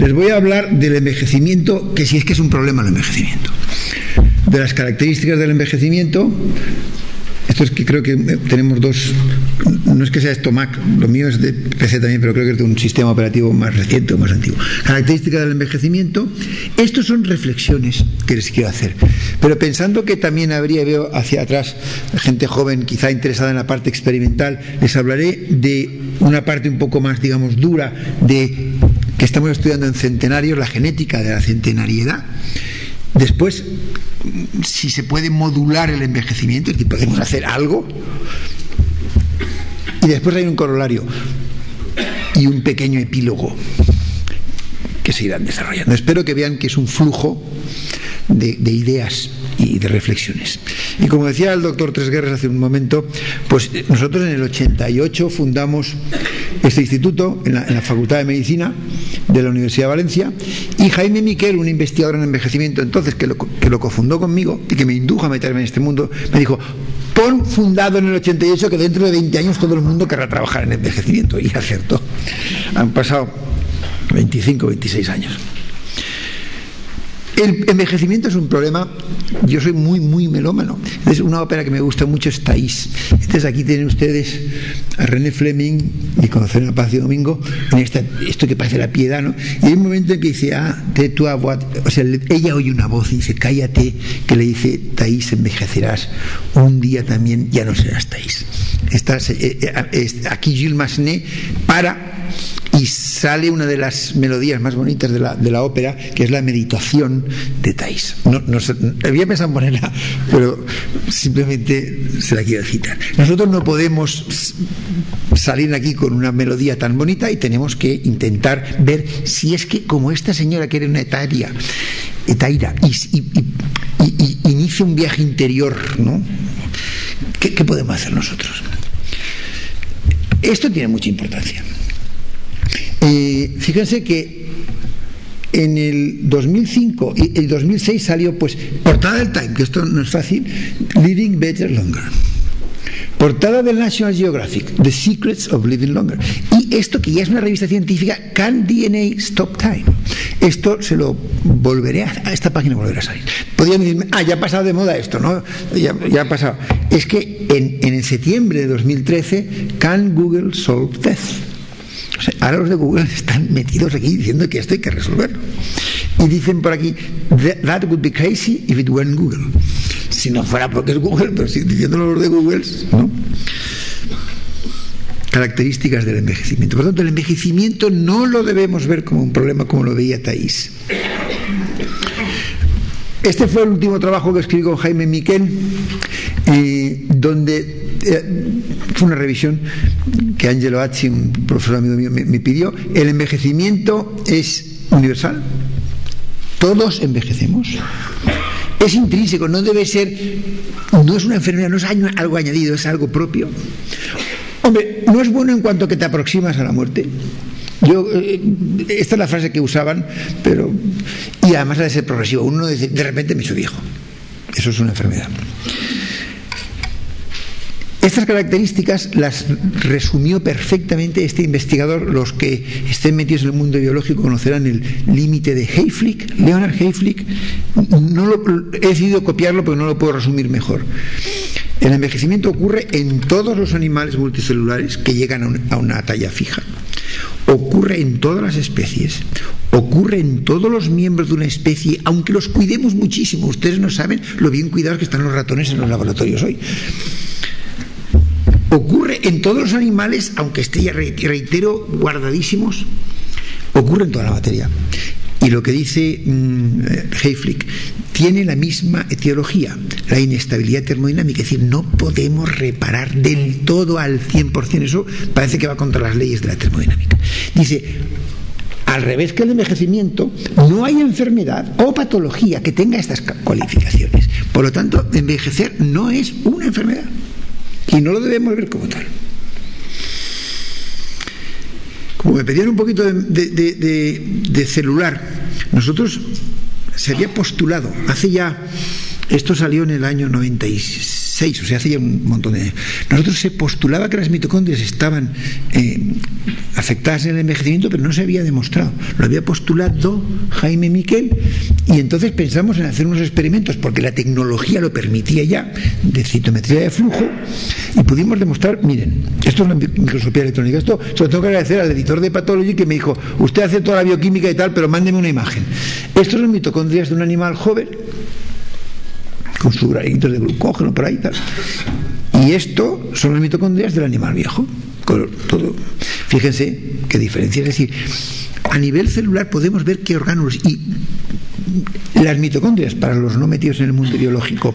Les voy a hablar del envejecimiento, que si es que es un problema el envejecimiento. De las características del envejecimiento, esto es que creo que eh, tenemos dos, no es que sea esto Mac, lo mío es de PC también, pero creo que es de un sistema operativo más reciente o más antiguo. Características del envejecimiento, estos son reflexiones que les quiero hacer. Pero pensando que también habría, veo hacia atrás, gente joven quizá interesada en la parte experimental, les hablaré de una parte un poco más, digamos, dura de que estamos estudiando en centenarios, la genética de la centenariedad. Después, si se puede modular el envejecimiento, si podemos hacer algo. Y después hay un corolario y un pequeño epílogo que se irán desarrollando. Espero que vean que es un flujo de, de ideas y de reflexiones. Y como decía el doctor Tres Guerras hace un momento, pues nosotros en el 88 fundamos este instituto en la, en la, Facultad de Medicina de la Universidad de Valencia y Jaime Miquel, un investigador en envejecimiento entonces que lo, que lo cofundó conmigo y que me indujo a meterme en este mundo, me dijo, pon fundado en el 88 que dentro de 20 años todo el mundo querrá trabajar en envejecimiento. Y acertó. Han pasado 25, 26 años. El envejecimiento es un problema, yo soy muy, muy melómano. Es una ópera que me gusta mucho, es Thais. Entonces aquí tienen ustedes a René Fleming y conocer a Paz Domingo en esta, esto que parece la piedad, ¿no? Y hay un momento en que dice, ah, te tu o sea, ella oye una voz y dice, cállate, que le dice, Thais, envejecerás, un día también ya no serás Thais. Estás, eh, eh, aquí Gilles Massenet para y sale una de las melodías más bonitas de la, de la ópera, que es la meditación de Thais. No, no, había pensado en ponerla, pero simplemente se la quiero citar. Nosotros no podemos salir aquí con una melodía tan bonita y tenemos que intentar ver si es que, como esta señora que era una etaria, etaira, y, inicia un viaje interior, ¿no? ¿Qué, ¿Qué podemos hacer nosotros? Esto tiene mucha importancia. Fíjense que en el 2005 y el 2006 salió pues portada del Time, que esto no es fácil, Living Better Longer. Portada del National Geographic, The Secrets of Living Longer. Y esto que ya es una revista científica, Can DNA Stop Time? Esto se lo volveré a, a esta página volverá a salir. Podrían decirme, ah, ya ha pasado de moda esto, ¿no? Ya, ya ha pasado. Es que en, en el septiembre de 2013, Can Google Solve Death? Sea, ahora los de Google están metidos aquí diciendo que esto hay que resolverlo. Y dicen por aquí, that would be crazy if it weren't Google. Si no fuera porque es Google, pero si diciéndolo los de Google, ¿no? Características del envejecimiento. Por lo tanto, el envejecimiento no lo debemos ver como un problema como lo veía Thais. Este fue el último trabajo que escribí con Jaime Miquel, eh, donde eh, fue una revisión que Angelo Azzi, un profesor amigo mío, me, pidió. El envejecimiento es universal. Todos envejecemos. Es intrínseco, no debe ser, no es una enfermedad, no es algo añadido, es algo propio. Hombre, no es bueno en cuanto que te aproximas a la muerte. Yo, eh, esta es la frase que usaban, pero. Y además ha de ser progresivo. Uno dice, de repente me hecho viejo. Eso es una enfermedad. Estas características las resumió perfectamente este investigador. Los que estén metidos en el mundo biológico conocerán el límite de Hayflick, Leonard Hayflick. No lo, he decidido copiarlo, pero no lo puedo resumir mejor. El envejecimiento ocurre en todos los animales multicelulares que llegan a a una talla fija. Ocurre en todas las especies, ocurre en todos los miembros de una especie, aunque los cuidemos muchísimo. Ustedes no saben lo bien cuidados que están los ratones en los laboratorios hoy ocurre en todos los animales, aunque esté ya reitero, guardadísimos, ocurre en toda la materia. Y lo que dice mmm, tiene la misma etiología, la inestabilidad termodinámica, es decir, no podemos reparar del todo al 100%, eso parece que va contra las leyes de la termodinámica. Dice, al revés que el envejecimiento, no hay enfermedad o patología que tenga estas cualificaciones. Por lo tanto, envejecer no es una enfermedad y no lo debemos ver como tal. Como me pedían un poquito de, de, celular, nosotros se había postulado, hace ya, esto salió en el año 96, o sea, hace ya un montón de años, nosotros se postulaba que las mitocondrias estaban eh, afectadas en el envejecimiento, pero no se había demostrado. Lo había postulado Jaime Miquel y entonces pensamos en hacer unos experimentos, porque la tecnología lo permitía ya, de citometría de flujo, y pudimos demostrar, miren, esto es la microscopía electrónica, esto se lo tengo que agradecer al editor de Pathology que me dijo, usted hace toda la bioquímica y tal, pero mándeme una imagen. Estos son mitocondrias de un animal joven, con sus granitos de glucógeno por ahí. Y esto son las mitocondrias del animal viejo. Todo. Fíjense qué diferencia. Es decir, a nivel celular podemos ver qué órganos y las mitocondrias, para los no metidos en el mundo biológico,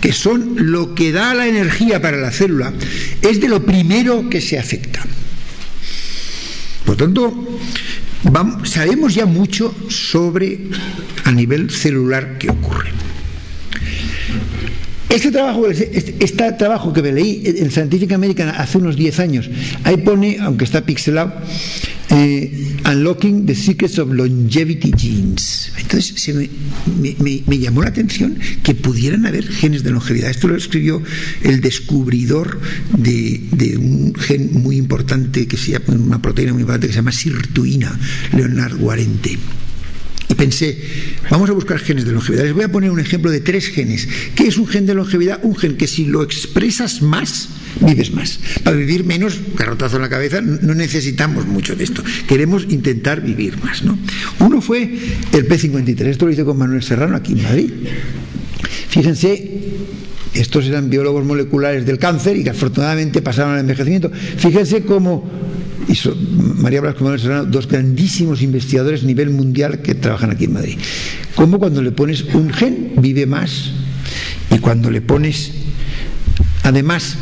que son lo que da la energía para la célula, es de lo primero que se afecta. Por tanto, sabemos ya mucho sobre a nivel celular qué ocurre. Este trabajo, este, este, trabajo que me leí en Scientific American hace unos 10 años, ahí pone, aunque está pixelado, eh, Unlocking the Secrets of Longevity Genes. Entonces me, llamó la atención que pudieran haber genes de longevidad. Esto lo escribió el descubridor de, un gen muy importante, que se llama, una proteína muy importante que se llama sirtuina, Leonard Guarente y pensé, vamos a buscar genes de longevidad. Les voy a poner un ejemplo de tres genes. ¿Qué es un gen de longevidad? Un gen que si lo expresas más, vives más. Para vivir menos, carrotazo en la cabeza, no necesitamos mucho de esto. Queremos intentar vivir más. ¿no? Uno fue el P53. Esto lo hice con Manuel Serrano aquí en Madrid. Fíjense, estos eran biólogos moleculares del cáncer y que afortunadamente pasaron al envejecimiento. Fíjense cómo y María Blasco Manuel Serrano, dos grandísimos investigadores a nivel mundial que trabajan aquí en Madrid. Cómo cuando le pones un gen vive más y cuando le pones, además,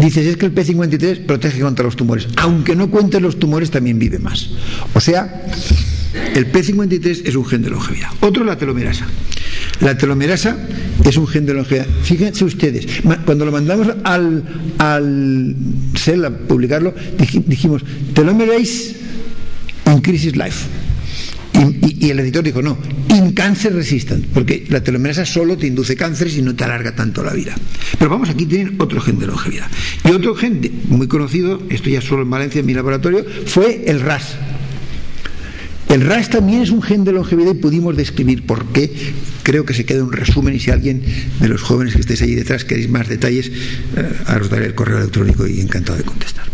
dices es que el P53 protege contra los tumores, aunque no cuentes los tumores también vive más. O sea, el P53 es un gen de longevidad. Otro la telomerasa. La telomerasa es un gen de longevidad. Fíjense ustedes, cuando lo mandamos al, al CEL a publicarlo, dijimos, telomerase increases life. Y, el editor dijo, no, in cancer resistant, porque la telomerasa solo te induce cáncer y no te alarga tanto la vida. Pero vamos, aquí tienen otro gen de longevidad. Y otro gen muy conocido, esto ya solo en Valencia, en mi laboratorio, fue el RAS, el RAS también es un gen de longevidad y pudimos describir por qué. Creo que se queda un resumen y si alguien de los jóvenes que estéis ahí detrás queréis más detalles, eh, os daré el correo electrónico y encantado de contestar.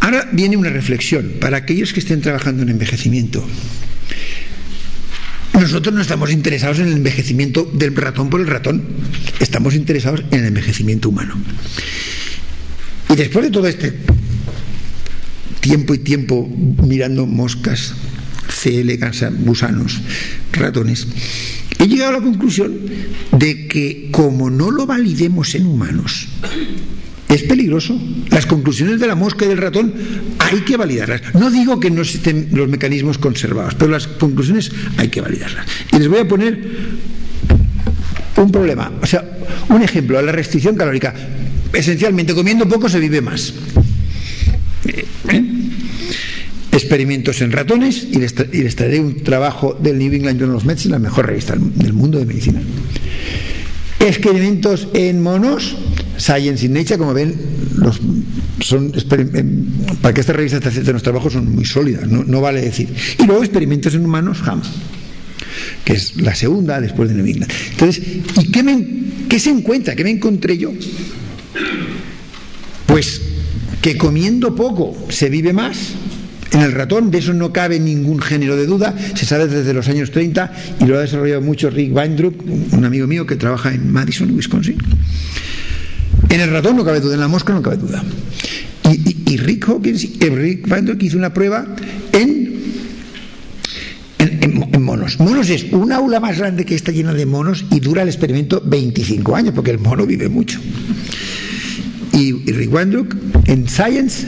Ahora viene una reflexión para aquellos que estén trabajando en envejecimiento. Nosotros no estamos interesados en el envejecimiento del ratón por el ratón, estamos interesados en el envejecimiento humano. Y después de todo este tiempo y tiempo mirando moscas, CL, gusanos, ratones, he llegado a la conclusión de que como no lo validemos en humanos, es peligroso. Las conclusiones de la mosca y del ratón hay que validarlas. No digo que no estén los mecanismos conservados, pero las conclusiones hay que validarlas. Y les voy a poner un problema, o sea, un ejemplo, la restricción calórica. Esencialmente, comiendo poco se vive más. ¿Eh? Experimentos en ratones y les, traeré un trabajo del New England Journal of Medicine, la mejor revista del mundo de medicina. Experimentos en monos, Science in Nature, como ven, los, son, em, para que esta revista esté haciendo los trabajos son muy sólidas, no, vale decir. Y luego experimentos en humanos, HAM, que es la segunda después de New England. Entonces, ¿y qué se encuentra? ¿Qué me encontré yo? Pues que comiendo poco se vive más, en el ratón, de eso no cabe ningún género de duda, se sabe desde los años 30 y lo ha desarrollado mucho Rick Weindruck, un amigo mío que trabaja en Madison, Wisconsin. En el ratón no cabe duda, en la mosca no cabe duda. Y, Rick Hawkins, eh, Rick hizo una prueba en, en, monos. Monos es una aula más grande que está llena de monos y dura el experimento 25 años, porque el mono vive mucho. Y, Rick Weindruck en Science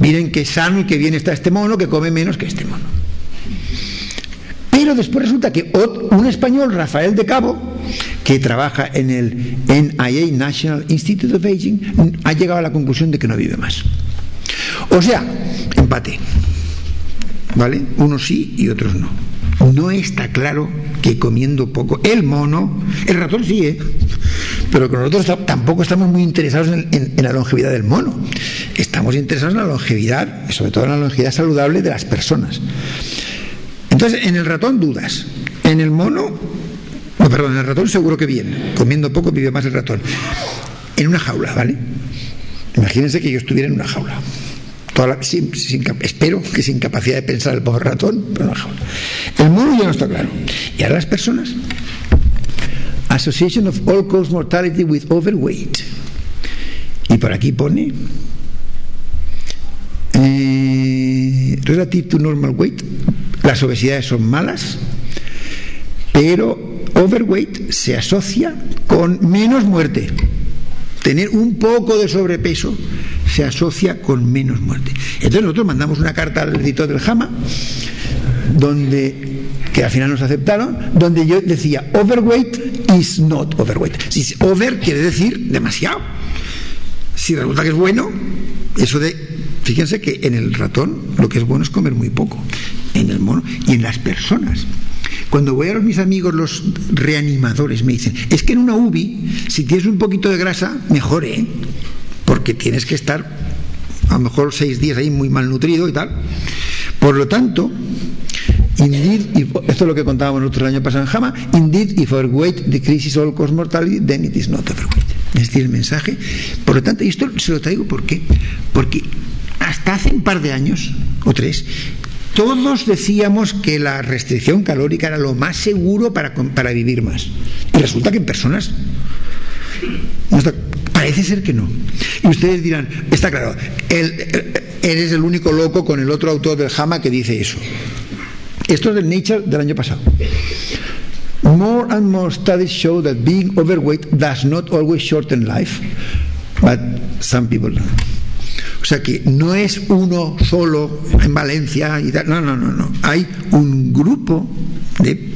miren qué sano y qué bien está este mono, que come menos que este mono. Pero después resulta que un español, Rafael de Cabo, que trabaja en el NIA, National Institute of Aging, ha llegado a la conclusión de que no vive más. O sea, empate. ¿Vale? Unos sí y otros no. No está claro que comiendo poco. El mono, el ratón sí, ¿eh? Pero que nosotros tampoco estamos muy interesados en, la longevidad del mono. Estamos interesados en la longevidad, sobre todo en la longevidad saludable de las personas. Entonces, en el ratón dudas. En el mono, no, perdón, en el ratón seguro que viene. Comiendo poco vive más el ratón. En una jaula, ¿vale? Imagínense que yo estuviera en una jaula. espero que sin capacidad de pensar el pobre ratón, pero una jaula. El mono ya no está claro. Y ahora las personas. Association of All Cause Mortality with Overweight. Y por aquí pone eh, Relative to Normal Weight. Las obesidades son malas, pero overweight se asocia con menos muerte. Tener un poco de sobrepeso se asocia con menos muerte. Entonces nosotros mandamos una carta al editor del JAMA, donde que al final nos aceptaron, donde yo decía overweight is not overweight. Si over quiere decir demasiado. Si resulta que es bueno, eso de fíjense que en el ratón lo que es bueno es comer muy poco, en el mono y en las personas. Cuando voy a los mis amigos, los reanimadores, me dicen, es que en una UBI, si tienes un poquito de grasa, mejore, ¿eh? porque tienes que estar a lo mejor seis días ahí muy malnutrido y tal. Por lo tanto, Indeed, esto es lo que contábamos nosotros el año pasado en Jama, indeed, if overweight decreases all cause mortality, then it is not overweight. Es decir, el mensaje. Por lo tanto, y esto se lo traigo ¿por qué? Porque hasta hace un par de años, o tres, todos decíamos que la restricción calórica era lo más seguro para, para vivir más. Y resulta que en personas parece ser que no. Y ustedes dirán, está claro, eres el único loco con el otro autor del Jama que dice eso. Esto es del Nature del año pasado. More and more studies show that being overweight does not always shorten life, but some people. O sea que no es uno solo en Valencia y tal. No, no, no, no. Hay un grupo de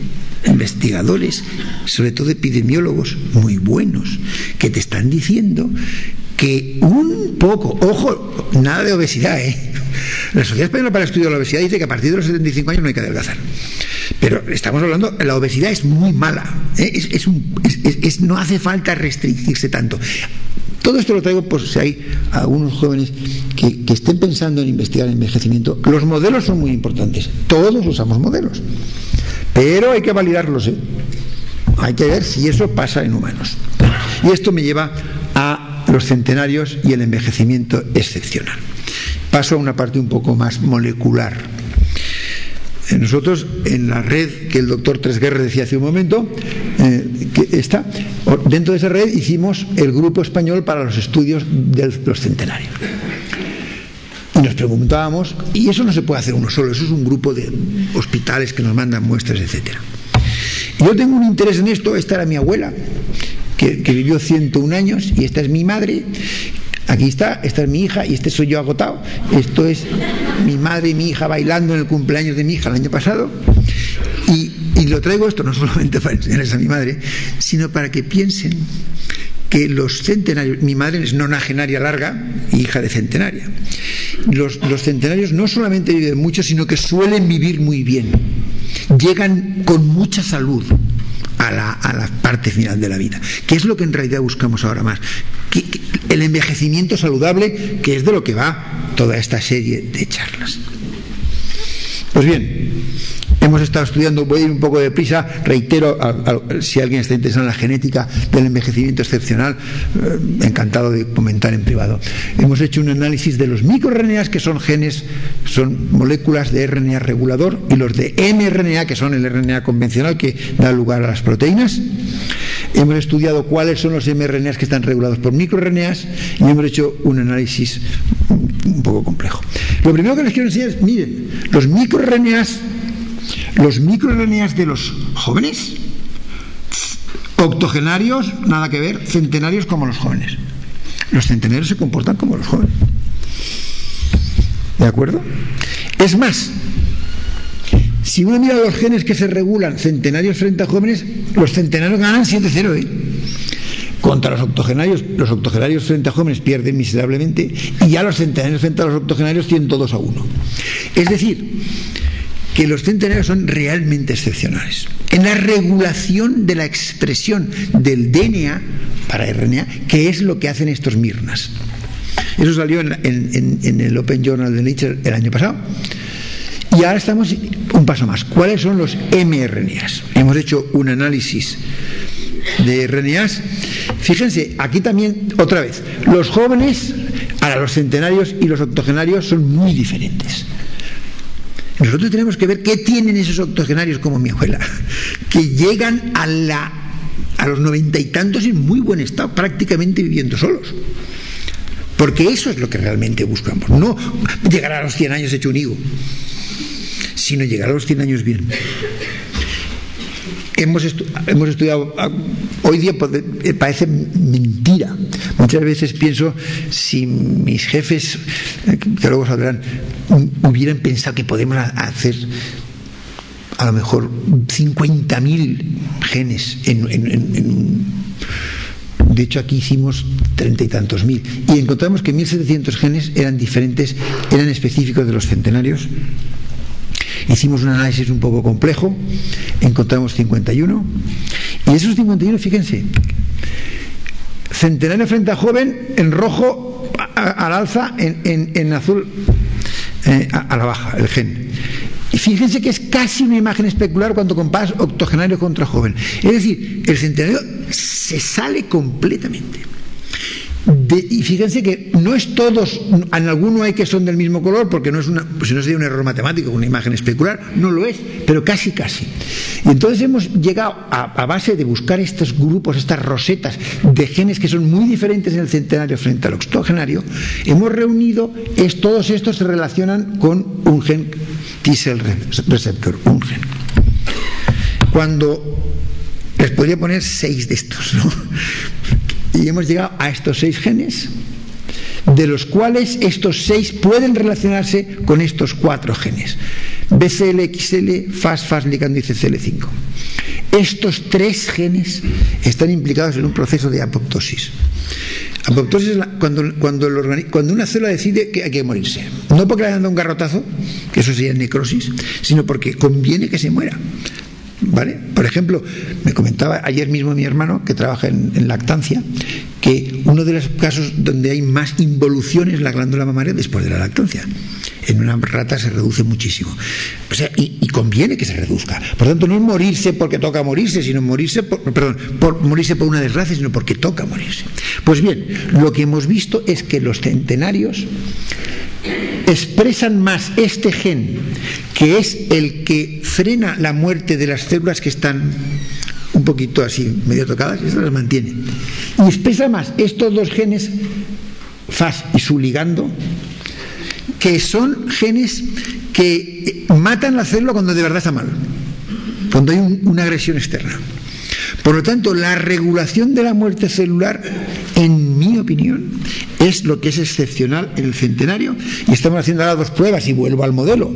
investigadores, sobre todo epidemiólogos muy buenos, que te están diciendo que un poco, ojo, nada de obesidad, ¿eh? La Sociedad Española para el Estudio de la Obesidad dice que a partir de los 75 años no hay que adelgazar. Pero estamos hablando, la obesidad es muy mala. ¿eh? No hace falta restringirse tanto. Todo esto lo traigo por si hay algunos jóvenes que, que estén pensando en investigar el envejecimiento. Los modelos son muy importantes. Todos usamos modelos. Pero hay que validarlos. ¿eh? Hay que ver si eso pasa en humanos. Y esto me lleva a los centenarios y el envejecimiento excepcional. Paso a una parte un poco más molecular. Eh, nosotros, en la red que el doctor Tresguerre decía hace un momento, eh, que está, dentro de esa red hicimos el grupo español para los estudios de los centenarios. Y nos preguntábamos, y eso no se puede hacer uno solo, eso es un grupo de hospitales que nos mandan muestras, etc. Yo tengo un interés en esto, esta era mi abuela, que, que vivió 101 años, y esta es mi madre, Aquí está, esta es mi hija y este soy yo agotado. Esto es mi madre y mi hija bailando en el cumpleaños de mi hija el año pasado. Y, lo traigo esto no solamente para enseñarles a mi madre, sino para que piensen que los centenarios, mi madre es nonagenaria larga, hija de centenaria. Los, los, centenarios no solamente viven mucho, sino que suelen vivir muy bien. Llegan con mucha salud a la, parte final de la vida. ¿Qué es lo que en realidad buscamos ahora más? el envejecimiento saludable, que es de lo que va toda esta serie de charlas. Pues bien, hemos estado estudiando, voy a ir un poco de prisa, reitero, si alguien está interesado en la genética del envejecimiento excepcional, eh, encantado de comentar en privado. Hemos hecho un análisis de los microRNAs, que son genes, son moléculas de RNA regulador, y los de mRNA, que son el RNA convencional que da lugar a las proteínas. Hemos estudiado cuáles son los mRNAs que están regulados por microRNAs y hemos hecho un análisis un poco complejo. Lo primero que les quiero enseñar es, miren, los microRNAs los microRNAs de los jóvenes, octogenarios, nada que ver, centenarios como los jóvenes. Los centenarios se comportan como los jóvenes. ¿De acuerdo? Es más, si uno mira los genes que se regulan centenarios frente a jóvenes, los centenarios ganan 7-0. ¿eh? Contra los octogenarios, los octogenarios frente a jóvenes pierden miserablemente y ya los centenarios frente a los octogenarios tienen todos a uno. Es decir, que los centenarios son realmente excepcionales. En la regulación de la expresión del DNA para RNA, que es lo que hacen estos Mirnas. Eso salió en, en, el Open Journal de Nature el año pasado. Y ahora estamos un paso más. ¿Cuáles son los mRNAs? Hemos hecho un análisis de RNAs. Fíjense, aquí también, otra vez, los jóvenes, ahora los centenarios y los octogenarios son muy diferentes. Nosotros tenemos que ver qué tienen esos octogenarios como mi abuela, que llegan a, la, a los noventa y tantos en muy buen estado, prácticamente viviendo solos. Porque eso es lo que realmente buscamos. No llegar a los 100 años hecho un higo, sino llegar a los 100 años bien. Hemos, estu hemos estudiado, ah, hoy día eh, parece mentira. Muchas veces pienso si mis jefes, eh, que luego saldrán, hubieran pensado que podemos hacer a lo mejor 50.000 genes en, en, en, de hecho, aquí hicimos treinta y tantos mil. Y encontramos que 1.700 genes eran diferentes, eran específicos de los centenarios. Hicimos un análisis un poco complejo, encontramos 51. Y esos 51, fíjense, centenario frente a joven, en rojo al alza, en, en, en azul eh, a, la baja, el gen. Y fíjense que es casi una imagen especular cuando comparas octogenario contra joven. Es decir, el centenario se sale completamente. Y fíjense que no es todos, en alguno hay que son del mismo color, porque no es una, si no sería un error matemático, una imagen especular, no lo es, pero casi casi. Y entonces hemos llegado a, a base de buscar estos grupos, estas rosetas de genes que son muy diferentes en el centenario frente al octogenario, hemos reunido, es, todos estos se relacionan con un gen T-cell receptor, un gen. Cuando les podría poner seis de estos, ¿no? Y hemos llegado a estos seis genes, de los cuales estos seis pueden relacionarse con estos cuatro genes. BCL, XL, FAS, FAS, ligando y CCL5. Estos tres genes están implicados en un proceso de apoptosis. Apoptosis es cuando, cuando, cuando una célula decide que hay que morirse. No porque le hayan dado un garrotazo, que eso sería necrosis, sino porque conviene que se muera. ¿Vale? Por ejemplo, me comentaba ayer mismo mi hermano, que trabaja en, en, lactancia, que uno de los casos donde hay más involución es la glándula mamaria después de la lactancia. En una rata se reduce muchísimo. O sea, y, y, conviene que se reduzca. Por tanto, no es morirse porque toca morirse, sino morirse por, perdón, por morirse por una desgracia, sino porque toca morirse. Pues bien, lo que hemos visto es que los centenarios expresan más este gen, que es el que frena la muerte de las células que están un poquito así, medio tocadas, y las mantiene. Y expresa más estos dos genes, FAS y su ligando, que son genes que matan la célula cuando de verdad está mal, cuando hay un, una agresión externa. Por lo tanto, la regulación de la muerte celular, en mi opinión, es lo que es excepcional en el centenario. Y estamos haciendo ahora dos pruebas y vuelvo al modelo.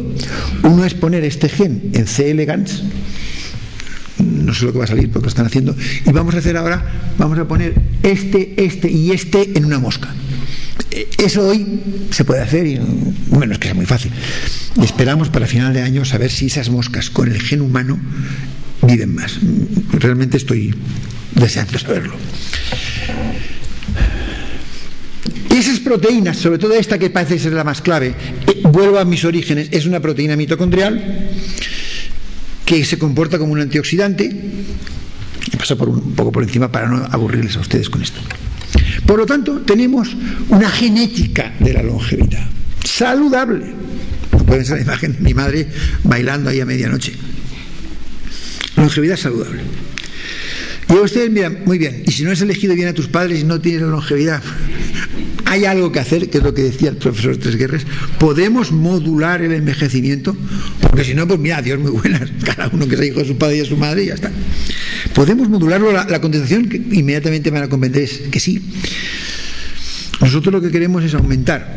Uno es poner este gen en C. elegans, no sé lo que va a salir porque lo están haciendo, y vamos a hacer ahora, vamos a poner este, este y este en una mosca. Eso hoy se puede hacer y bueno, es que es muy fácil. Y esperamos para final de año saber si esas moscas con el gen humano viven más. Realmente estoy deseando saberlo. Esas proteínas, sobre todo esta que parece ser la más clave, eh, vuelvo a mis orígenes, es una proteína mitocondrial que se comporta como un antioxidante. Paso por un, poco por encima para no aburrirles a ustedes con esto. Por lo tanto, tenemos una genética de la longevidad saludable. Pueden ser la imagen de mi madre bailando ahí a medianoche. Longevidad saludable. Y ustedes miran, muy bien, y si no has elegido bien a tus padres y no tienes la longevidad, hay algo que hacer, que es lo que decía el profesor Tres Guerras, podemos modular el envejecimiento, porque si no, pues mira, Dios muy buenas, cada uno que sea hijo de su padre y de su madre y ya está. Podemos modularlo, la, la contestación que inmediatamente me van a convencer es que sí. Nosotros lo que queremos es aumentar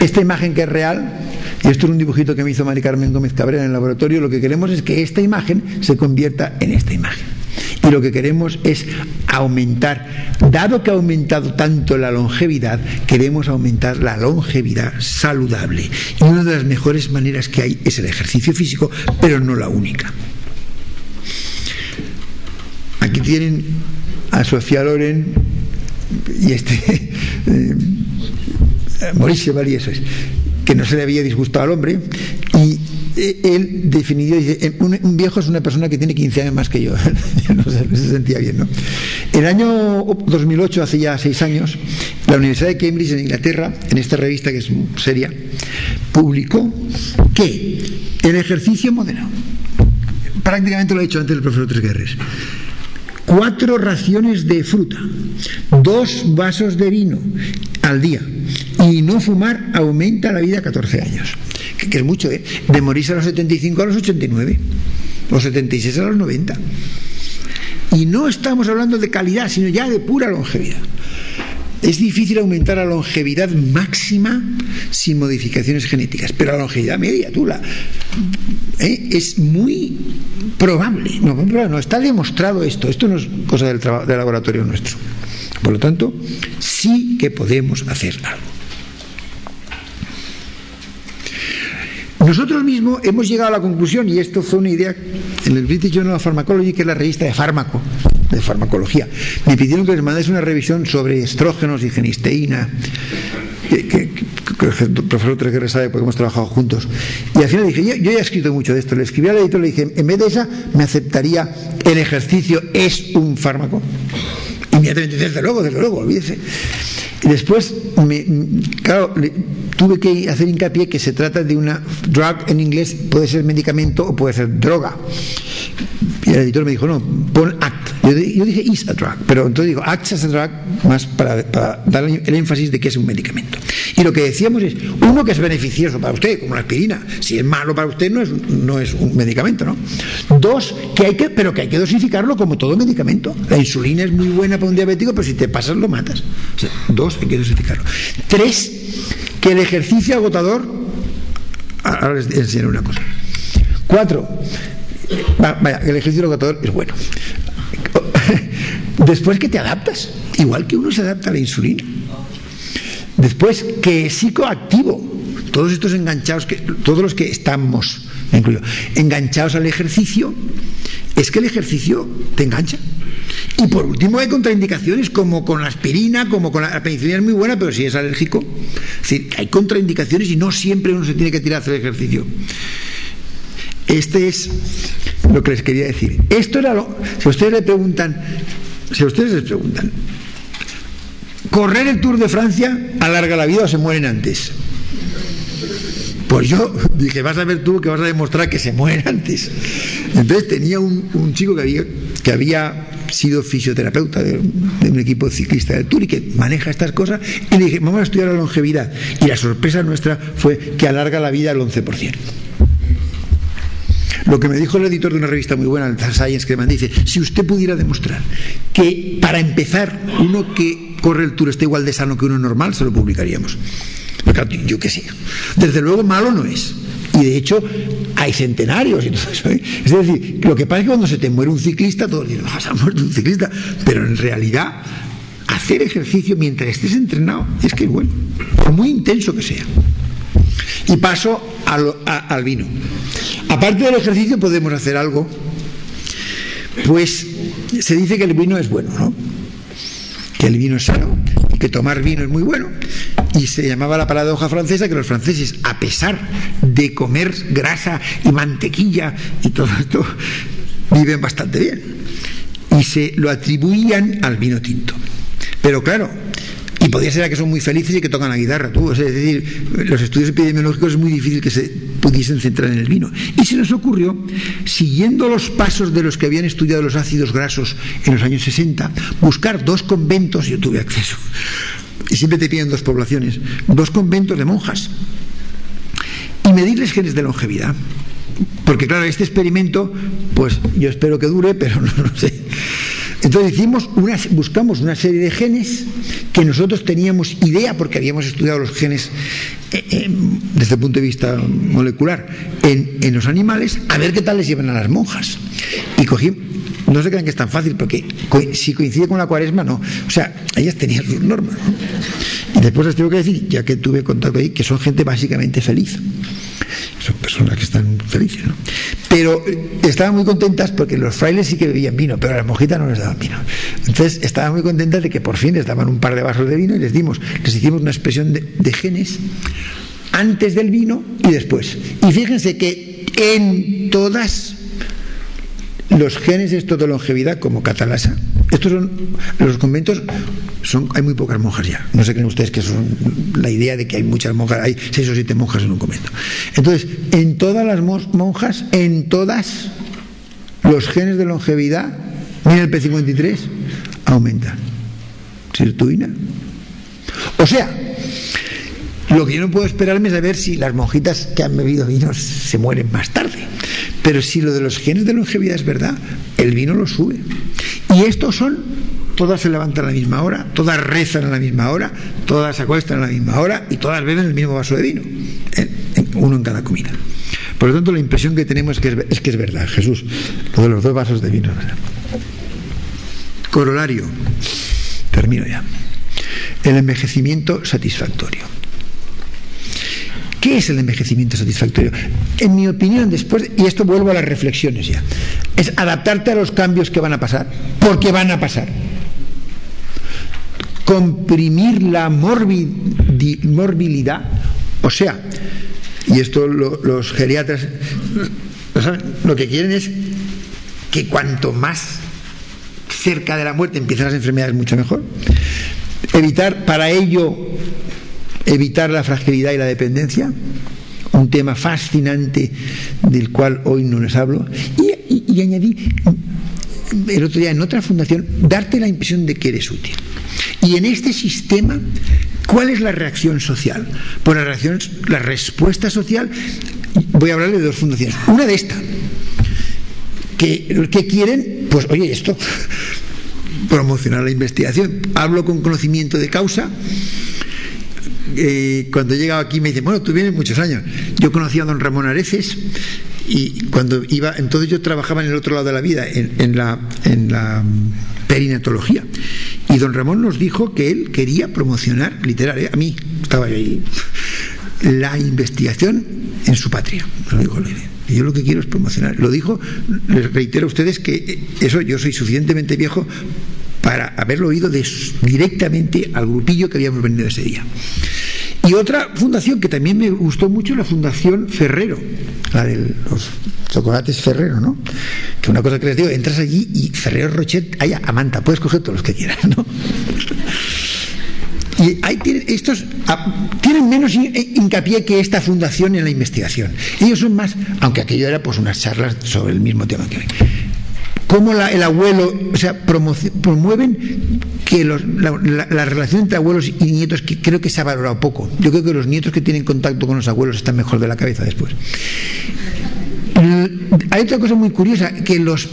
esta imagen que es real, y esto es un dibujito que me hizo Mari Carmen Gómez Cabrera en el laboratorio, lo que queremos es que esta imagen se convierta en esta imagen. Y lo que queremos es aumentar, dado que ha aumentado tanto la longevidad, queremos aumentar la longevidad saludable. Y una de las mejores maneras que hay es el ejercicio físico, pero no la única. Aquí tienen a Sofía Loren y este eh, Maurice Chevalier eso es que no se le había disgustado al hombre él definió, dice, eh, un, viejo es una persona que tiene 15 años más que yo. no se sentía bien, ¿no? El año 2008, hace ya seis años, la Universidad de Cambridge en Inglaterra, en esta revista que es seria, publicó que el ejercicio moderado, prácticamente lo ha dicho antes el profesor Tres Guerres, cuatro raciones de fruta, dos vasos de vino al día y no fumar aumenta la vida a 14 años que, es mucho, ¿eh? de morirse a los 75 a los 89, los 76 a los 90. Y no estamos hablando de calidad, sino ya de pura longevidad. Es difícil aumentar la longevidad máxima sin modificaciones genéticas, pero la longevidad media, tú la, ¿eh? es muy probable. No, no, está demostrado esto. Esto no es cosa del, del laboratorio nuestro. Por lo tanto, sí que podemos hacer algo. Nosotros mismos hemos llegado a la conclusión, y esto fue una idea en el British Journal of Pharmacology, que es la revista de fármaco, de farmacología, me pidieron que les mandase una revisión sobre estrógenos y genisteína, que, el profesor Treguerre sabe porque hemos trabajado juntos. Y al final dije, yo, ya he escrito mucho de esto, le escribí al editor, le dije, en vez de esa, me aceptaría el ejercicio es un fármaco. Inmediatamente, desde luego, desde luego, olvídese. Después, me, claro, tuve que hacer hincapié que se trata de una drug en inglés, puede ser medicamento o puede ser droga. Y el editor me dijo, no, pon act. Yo, dije is a drug, pero entonces digo act as a drug más para, para, dar el énfasis de que es un medicamento. Y lo que decíamos es, uno que es beneficioso para usted, como la aspirina, si es malo para usted no es, no es un medicamento, ¿no? Dos, que hay que, pero que hay que dosificarlo como todo medicamento. La insulina es muy buena para un diabético, pero si te pasas lo matas. O sea, dos, hay que dosificarlo. Tres, que el ejercicio agotador, ahora les enseñaré una cosa. Cuatro, vaya, el ejercicio agotador es bueno. Después que te adaptas, igual que uno se adapta a la insulina. Después que es psicoactivo. Todos estos enganchados, todos los que estamos, incluido, enganchados al ejercicio, es que el ejercicio te engancha. Y por último hay contraindicaciones como con la aspirina, como con la, penicilina es muy buena, pero si es alérgico. Es decir, hay contraindicaciones y no siempre uno se tiene que tirar a hacer ejercicio. Este es lo que les quería decir. Esto era lo. Si ustedes le preguntan, si ustedes les preguntan, ¿correr el Tour de Francia alarga la vida o se mueren antes? Pues yo dije, vas a ver tú que vas a demostrar que se mueren antes. Entonces tenía un, chico que había, que había sido fisioterapeuta de, un equipo ciclista del Tour y que maneja estas cosas, y le dije, vamos a estudiar la longevidad. Y la sorpresa nuestra fue que alarga la vida al 11%. Lo que me dijo el editor de una revista muy buena, el Science, que me dice, si usted pudiera demostrar que para empezar uno que corre el tour está igual de sano que uno normal, se lo publicaríamos. yo qué sé. Desde luego malo no es. Y de hecho hay centenarios y todo eso. ¿eh? Es decir, lo que pasa es que cuando se te muere un ciclista, todos dicen, no, muerto un ciclista. Pero en realidad, hacer ejercicio mientras estés entrenado es que es bueno, por muy intenso que sea. Y paso al vino. Aparte del ejercicio podemos hacer algo. Pues se dice que el vino es bueno, ¿no? Que el vino es sano, que tomar vino es muy bueno y se llamaba la paradoja francesa que los franceses, a pesar de comer grasa y mantequilla y todo esto, viven bastante bien. Y se lo atribuían al vino tinto. Pero claro, y podría ser que son muy felices y que tocan la guitarra, tú. es decir, los estudios epidemiológicos es muy difícil que se pudiesen centrar en el vino. Y se nos ocurrió, siguiendo los pasos de los que habían estudiado los ácidos grasos en los años 60, buscar dos conventos, yo tuve acceso, y siempre te piden dos poblaciones, dos conventos de monjas, y medirles genes de longevidad. Porque claro, este experimento, pues yo espero que dure, pero no, lo sé. Entonces hicimos buscamos una serie de genes que nosotros teníamos idea, porque habíamos estudiado los genes eh, eh, desde el punto de vista molecular en, los animales, a ver qué tal les llevan a las monjas. Y cogí, no se crean que es tan fácil, porque si coincide con la cuaresma, no. O sea, ellas tenían sus normas. Y después les tengo que decir, ya que tuve contacto ahí, que son gente básicamente feliz. Son personas que están felices, ¿no? Pero estaban muy contentas porque los frailes sí que bebían vino, pero a las monjitas no les daban vino. Entonces estaban muy contentas de que por fin les daban un par de vasos de vino y les dimos, les hicimos una expresión de, de genes antes del vino y después. Y fíjense que en todas los genes estos de longevidad, como Catalasa, estos son, los conventos son, hay muy pocas monjas ya. No sé creen ustedes que son la idea de que hay muchas monjas, hay seis o siete monjas en un convento. Entonces, en todas las monjas, en todas los genes de longevidad, mira el P53, aumentan. Sirtuina. O sea, lo que yo no puedo esperarme es a ver si las monjitas que han bebido vino se mueren más tarde. Pero si lo de los genes de longevidad es verdad, el vino lo sube. Y estos son, todas se levantan a la misma hora, todas rezan a la misma hora, todas se acuestan a la misma hora y todas beben el mismo vaso de vino, uno en cada comida. Por lo tanto, la impresión que tenemos es que es, es que es verdad, Jesús, lo de los dos vasos de vino. Corolario, termino ya. El envejecimiento satisfactorio. ¿Qué es el envejecimiento satisfactorio? En mi opinión, después, y esto vuelvo a las reflexiones ya, es adaptarte a los cambios que van a pasar, porque van a pasar. Comprimir la morbilidad, o sea, y esto lo, los geriatras lo que quieren es que cuanto más cerca de la muerte empiezan las enfermedades, mucho mejor. Evitar para ello evitar la fragilidad y la dependencia, un tema fascinante del cual hoy no les hablo, y, añadí el otro día en otra fundación, darte la impresión de que eres útil. Y en este sistema, ¿cuál es la reacción social? Pues la reacción, la respuesta social, voy a hablarle de dos fundaciones. Una de esta, que, que quieren, pues oye, esto, promocionar la investigación. Hablo con conocimiento de causa eh, cuando he llegado aquí me dicen, bueno, tú vienes muchos años. Yo conocí a don Ramón Areces y cuando iba, entonces yo trabajaba en el otro lado de la vida, en, la, en la perinatología. Y don Ramón nos dijo que él quería promocionar, literal, ¿eh? a mí, estaba yo ahí, la investigación en su patria. Lo dijo, yo lo que quiero es promocionar. Lo dijo, les reitero a ustedes que eso yo soy suficientemente viejo para haberlo oído directamente al grupillo que habíamos venido ese día. Y otra fundación que también me gustó mucho, la Fundación Ferrero, la de los chocolates Ferrero, ¿no? Que una cosa que les digo, entras allí y Ferrero Rochet, hay a manta, puedes coger todos los que quieras, ¿no? Y estos a, tienen menos hincapié que esta fundación en la investigación. Ellos son más, aunque aquello era pues unas charlas sobre el mismo tema que hoy cómo la, el abuelo, o sea, promueven que los, la, la, la, relación entre abuelos y nietos, que creo que se ha valorado poco. Yo creo que los nietos que tienen contacto con los abuelos están mejor de la cabeza después. Hay otra cosa muy curiosa, que los,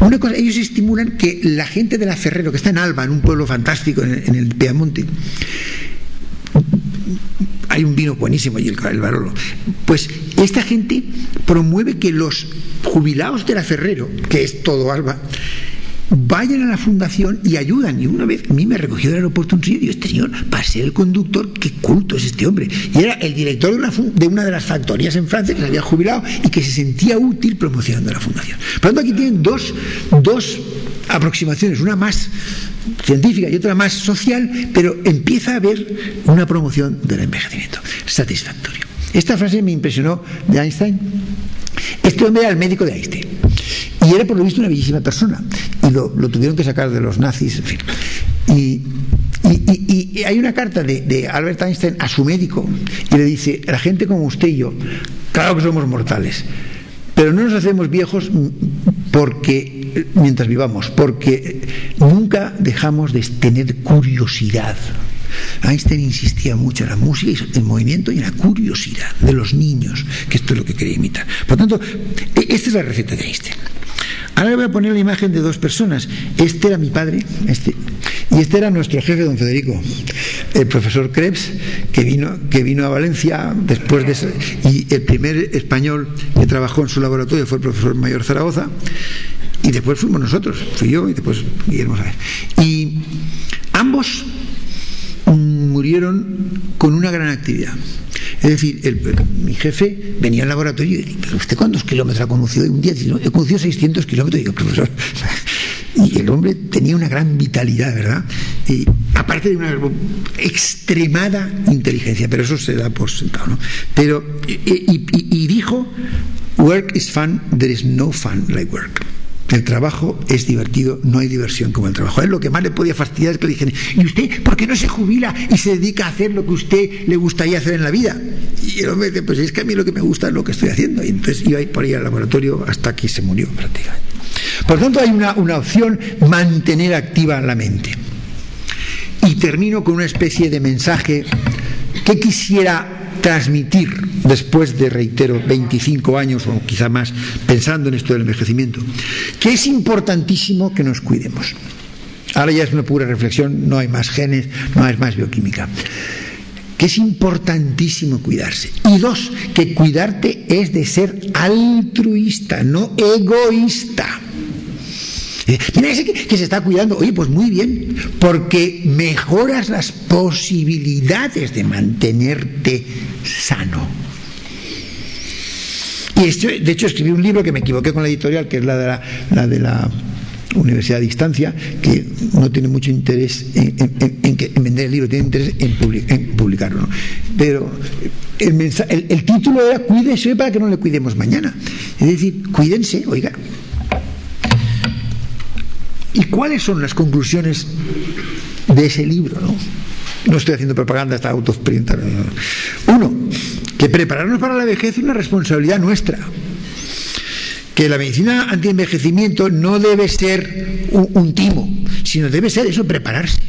una cosa, ellos estimulan que la gente de la Ferrero, que está en Alba, en un pueblo fantástico en, en el Piamonte, hay un vino buenísimo allí, el, el Barolo. Pues esta gente promueve que los jubilados de la Ferrero, que es todo Alba, vayan a la fundación y ayudan. Y una vez a mí me recogió del aeropuerto un señor y este señor, pasé el conductor, qué culto es este hombre. Y era el director de una, de una de las factorías en Francia que se había jubilado y que se sentía útil promocionando la fundación. Por lo tanto, aquí tienen dos, dos aproximaciones, una más científica y otra más social, pero empieza a haber una promoción del envejecimiento satisfactorio. Esta frase me impresionó de Einstein. Este hombre era el médico de Einstein y era por lo visto una bellísima persona y lo, lo tuvieron que sacar de los nazis, en fin. Y, hay una carta de, de, Albert Einstein a su médico y le dice, la gente como usted y yo, claro que somos mortales, pero no nos hacemos viejos porque mientras vivamos, porque nunca dejamos de tener curiosidad. Einstein insistía mucho en la música y el movimiento y en la curiosidad de los niños, que esto es lo que quería imitar. Por tanto, esta es la receta de Einstein. Ahora le voy a poner la imagen de dos personas. Este era mi padre, este, y este era nuestro jefe, don Federico, el profesor Krebs, que vino, que vino a Valencia después de y el primer español que trabajó en su laboratorio fue el profesor Mayor Zaragoza, y después fuimos nosotros, fui yo y después Guillermo Sáez. Y ambos murieron con una gran actividad. Es decir, mi jefe venía al laboratorio y decía, ¿pero usted cuántos kilómetros ha conducido? un día he conducido 600 kilómetros. Y digo, profesor, y el hombre tenía una gran vitalidad, ¿verdad? Y, aparte de una extremada inteligencia, pero eso se da por sentado, ¿no? Pero, y, y dijo, work is fun, there is no fun like work. El trabajo es divertido, no hay diversión como el trabajo. Es lo que más le podía fastidiar es que le dijeran, ¿y usted por qué no se jubila y se dedica a hacer lo que usted le gustaría hacer en la vida? Y el hombre dice, pues es que a mí lo que me gusta es lo que estoy haciendo. Y entonces iba por ahí al laboratorio hasta que se murió prácticamente. Por tanto, hay una, una opción, mantener activa la mente. Y termino con una especie de mensaje que quisiera transmitir después de, reitero, 25 años o quizá más pensando en esto del envejecimiento, que es importantísimo que nos cuidemos. Ahora ya es una pura reflexión, no hay más genes, no hay más bioquímica. Que es importantísimo cuidarse. Y dos, que cuidarte es de ser altruista, no egoísta. Tiene que, que se está cuidando. Oye, pues muy bien, porque mejoras las posibilidades de mantenerte sano. Y de hecho escribí un libro que me equivoqué con la editorial, que es la de la, la de Universidad a Distancia, que no tiene mucho interés en, vender el libro, tiene interés en, publicarlo. Pero el, el, título era Cuídese para que no le cuidemos mañana. Es decir, cuídense, oiga. ¿Y cuáles son las conclusiones de ese libro? No, no estoy haciendo propaganda, está autoexperimental. Uno, que prepararnos para la vejez es una responsabilidad nuestra. Que la medicina antienvejecimiento no debe ser un, timo, sino debe ser eso, prepararse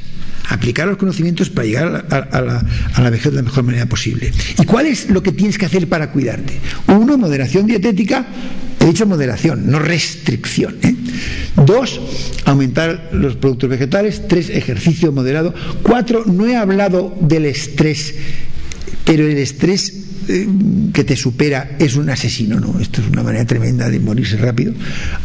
aplicar los conocimientos para llegar a, la, a, la, vejez de la mejor manera posible. ¿Y cuál es lo que tienes que hacer para cuidarte? Uno, moderación dietética. He dicho moderación, no restricción. ¿eh? Dos, aumentar los productos vegetales. Tres, ejercicio moderado. Cuatro, no he hablado del estrés, pero el estrés que te supera es un asesino, ¿no? Esto es una manera tremenda de morirse rápido.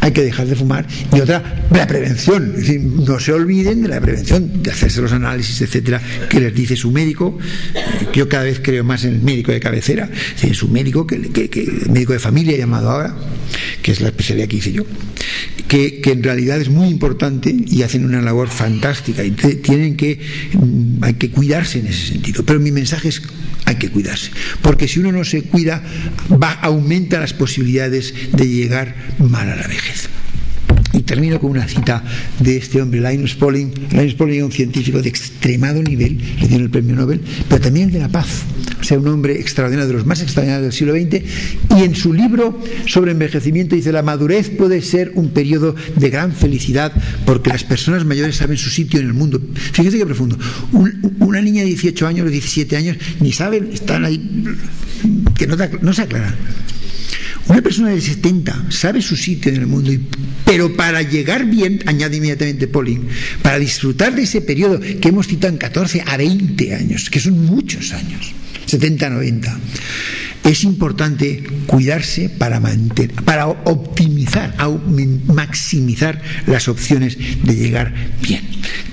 Hay que dejar de fumar. Y otra, la prevención. Es decir, no se olviden de la prevención, de hacerse los análisis, etcétera, que les dice su médico. Eh, yo cada vez creo más en el médico de cabecera, en su médico, que, el médico de familia llamado ahora, que es la especialidad que hice yo, que, en realidad es muy importante y hacen una labor fantástica y tienen que, mm, hay que cuidarse en ese sentido. Pero mi mensaje es hay que cuidarse. Porque si uno no se cuida, va, aumenta las posibilidades de llegar mal a la vejez. Termino con una cita de este hombre, Linus Pauling. Linus Pauling es un científico de extremado nivel, le dieron el premio Nobel, pero también de la paz. O sea, un hombre extraordinario, de los más extraordinarios del siglo XX. Y en su libro sobre envejecimiento dice, la madurez puede ser un periodo de gran felicidad porque las personas mayores saben su sitio en el mundo. Fíjese qué profundo. una niña de 18 años o 17 años ni saben, están ahí, que no, no se aclaran. Una persona de 70 sabe su sitio en el mundo, pero para llegar bien, añade inmediatamente Pauling, para disfrutar de ese periodo que hemos citado en 14 a 20 años, que son muchos años, 70, 90 es importante cuidarse para mantener, para optimizar, maximizar las opciones de llegar bien.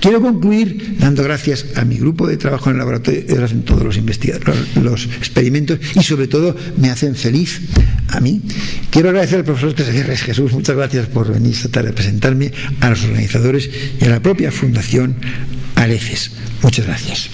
Quiero concluir dando gracias a mi grupo de trabajo en el laboratorio, en todos los investigadores, los experimentos y sobre todo me hacen feliz a mí. Quiero agradecer al profesor Teresa Jesús, muchas gracias por venir esta tarde a presentarme, a los organizadores y a la propia Fundación Areces. Muchas gracias.